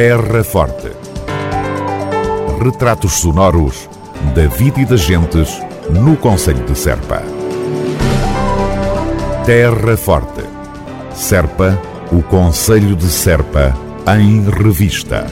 Terra Forte. Retratos sonoros da vida e das gentes no Conselho de Serpa. Terra Forte. Serpa, o Conselho de Serpa, em revista.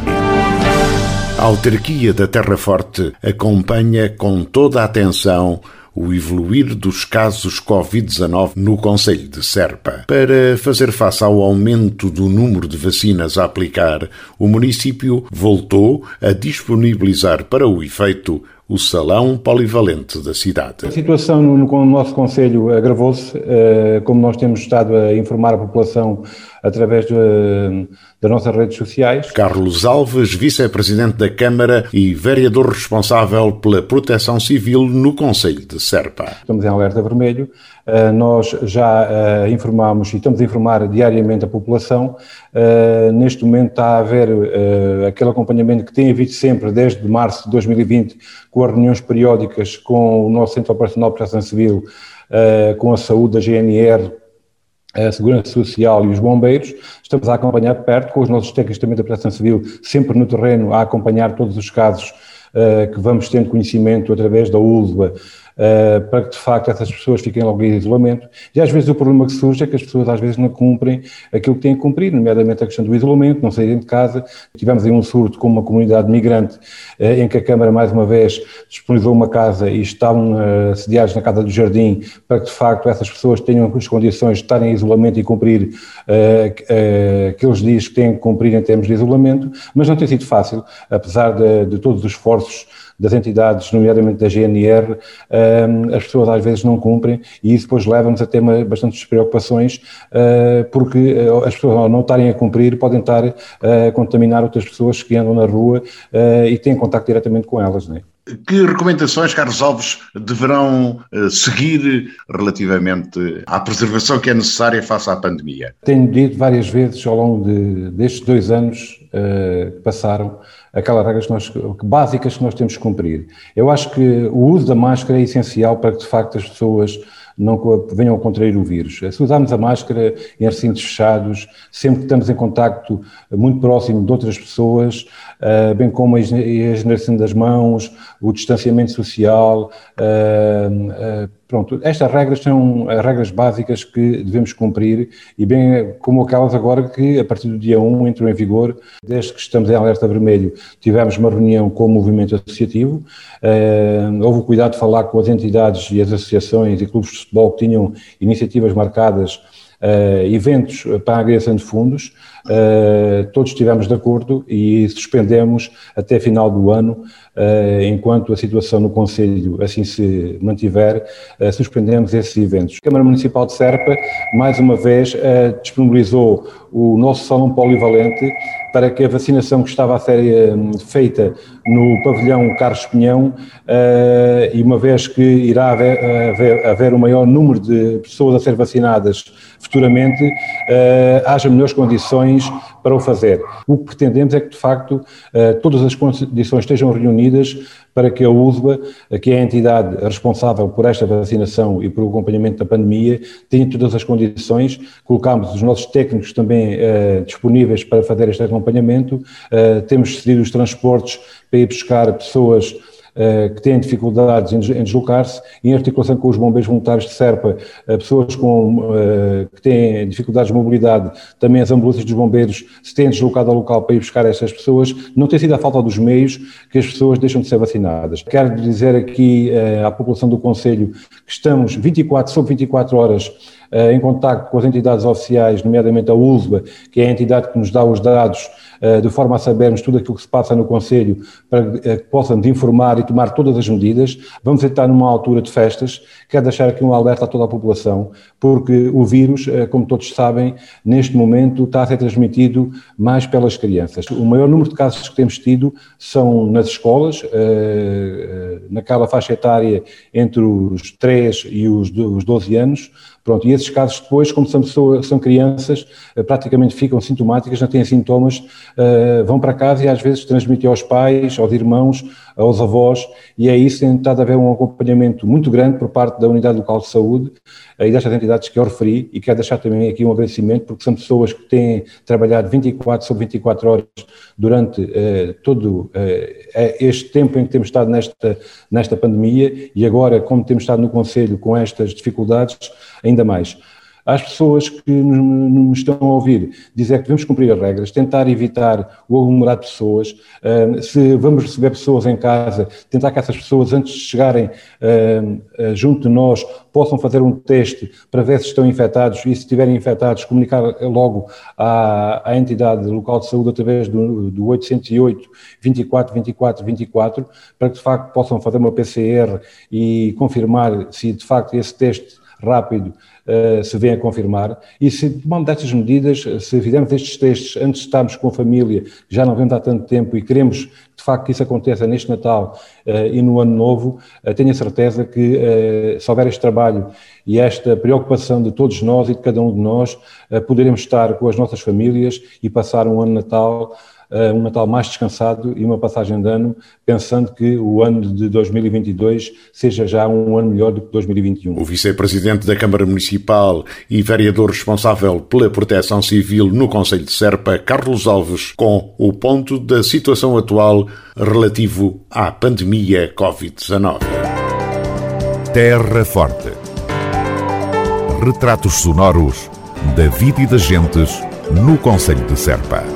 A autarquia da Terra Forte acompanha com toda a atenção o evoluir dos casos Covid-19 no Conselho de Serpa. Para fazer face ao aumento do número de vacinas a aplicar, o município voltou a disponibilizar para o efeito o salão polivalente da cidade. A situação no, no nosso Conselho agravou-se, eh, como nós temos estado a informar a população através de, das nossas redes sociais. Carlos Alves, vice-presidente da Câmara e vereador responsável pela proteção civil no Conselho de Serpa. Estamos em alerta vermelho, eh, nós já eh, informamos e estamos a informar diariamente a população. Eh, neste momento está a haver aquele acompanhamento que tem havido sempre desde março de 2020, com as reuniões periódicas com o nosso Centro Operacional de Proteção Civil, com a saúde da GNR, a Segurança Social e os bombeiros. Estamos a acompanhar de perto, com os nossos técnicos também da Proteção Civil, sempre no terreno, a acompanhar todos os casos uh, que vamos tendo conhecimento através da ULVA, uh, para que de facto essas pessoas fiquem logo em isolamento. E às vezes o problema que surge é que as pessoas às vezes não cumprem aquilo que têm que cumprir, nomeadamente a questão do isolamento, não saírem de casa. Tivemos aí um surto com uma comunidade migrante uh, em que a Câmara mais uma vez disponibilizou uma casa e estavam uh, sediados na Casa do Jardim para que de facto essas pessoas tenham as condições de estarem em isolamento e cumprir aqueles dias que têm que cumprir em termos de isolamento, mas não tem sido fácil, apesar de, de todos os esforços das entidades, nomeadamente da GNR, as pessoas às vezes não cumprem e isso depois leva-nos a ter bastantes preocupações, ah, porque ah, as pessoas ao não estarem a cumprir podem estar a contaminar outras pessoas que andam na rua e têm contato diretamente com elas. Não é? Que recomendações, Carlos Alves, deverão seguir relativamente à preservação que é necessária face à pandemia? Tenho dito várias vezes ao longo de, destes dois anos uh, que passaram aquelas regras que nós, básicas que nós temos que cumprir. Eu acho que o uso da máscara é essencial para que, de facto, as pessoas não venham a contrair o vírus. Se usarmos a máscara em recintos fechados, sempre que estamos em contacto muito próximo de outras pessoas, eh, bem como a higienização das mãos, o distanciamento social, eh, eh, Pronto, estas regras são as regras básicas que devemos cumprir e bem como aquelas agora que a partir do dia 1 entram em vigor, desde que estamos em alerta vermelho, tivemos uma reunião com o movimento associativo, uh, houve o cuidado de falar com as entidades e as associações e clubes de futebol que tinham iniciativas marcadas, uh, eventos para a agregação de fundos, uh, todos estivemos de acordo e suspendemos até final do ano eh, enquanto a situação no Conselho assim se mantiver, suspendemos esses eventos. A Câmara Municipal de Serpa, mais uma vez, disponibilizou o nosso salão polivalente para que a vacinação que estava a ser feita no pavilhão Carlos Pinhão, e uma vez que irá haver, haver, haver um maior número de pessoas a ser vacinadas futuramente, haja melhores condições para o fazer. O que pretendemos é que, de facto, todas as condições estejam reunidas para que a USBA, que é a entidade responsável por esta vacinação e por acompanhamento da pandemia, tenha todas as condições. Colocámos os nossos técnicos também disponíveis para fazer este acompanhamento. Temos cedido os transportes para ir buscar pessoas eh, que têm dificuldades em deslocar-se, em articulação com os bombeiros voluntários de Serpa, eh, pessoas com, eh, que têm dificuldades de mobilidade, também as ambulâncias dos bombeiros se têm deslocado ao local para ir buscar essas pessoas, não tem sido a falta dos meios que as pessoas deixam de ser vacinadas. Quero dizer aqui à população do Conselho que estamos 24 sobre 24 horas em contato com as entidades oficiais, nomeadamente a USBA, que é a entidade que nos dá os dados eh, de forma a sabermos tudo aquilo que se passa no Conselho, para eh, que possam informar e tomar todas as medidas. Vamos entrar numa altura de festas, quero deixar aqui um alerta a toda a população, porque o vírus, eh, como todos sabem, neste momento está a ser transmitido mais pelas crianças. O maior número de casos que temos tido são nas escolas, naquela faixa etária entre os 3 e os 12 anos, Pronto, e esses casos depois, como são, são crianças, eh, praticamente ficam sintomáticas, não têm sintomas, uh, vão para casa e às vezes transmitem aos pais, aos irmãos aos avós, e é isso, tem estado a haver um acompanhamento muito grande por parte da Unidade Local de Saúde e destas entidades que eu referi, e quero deixar também aqui um agradecimento, porque são pessoas que têm trabalhado 24 sobre 24 horas durante todo este tempo em que temos estado nesta, nesta pandemia, e agora, como temos estado no Conselho com estas dificuldades, ainda mais às pessoas que nos estão a ouvir. Dizer que devemos cumprir as regras, tentar evitar o aglomerado de pessoas, ah, se vamos receber pessoas em casa, tentar que essas pessoas, antes de chegarem ah, junto de nós, possam fazer um teste para ver se estão infectados e, se estiverem infectados, comunicar logo à, à entidade local de saúde através do, do 808 24 24 24, para que de facto possam fazer uma PCR e confirmar se de facto esse teste rápido uh, se vem a confirmar. E se tomamos destas medidas, se fizermos estes testes antes de estarmos com a família, já não vemos há tanto tempo e queremos de facto que isso aconteça neste Natal uh, e no Ano Novo, uh, tenho a certeza que se houver este trabalho e esta preocupação de todos nós e de cada um de nós, poderemos estar com as nossas famílias e passar um ano Natal um Natal mais descansado e uma passagem de ano, pensando que o ano de 2022 seja já um ano melhor do que 2021. O vice-presidente da Câmara Municipal e vereador responsável pela proteção civil no Conselho de Serpa, Carlos Alves, com o ponto da situação atual relativo à pandemia Covid-19. Terra Forte. Retratos sonoros da vida e das gentes no Conselho de Serpa.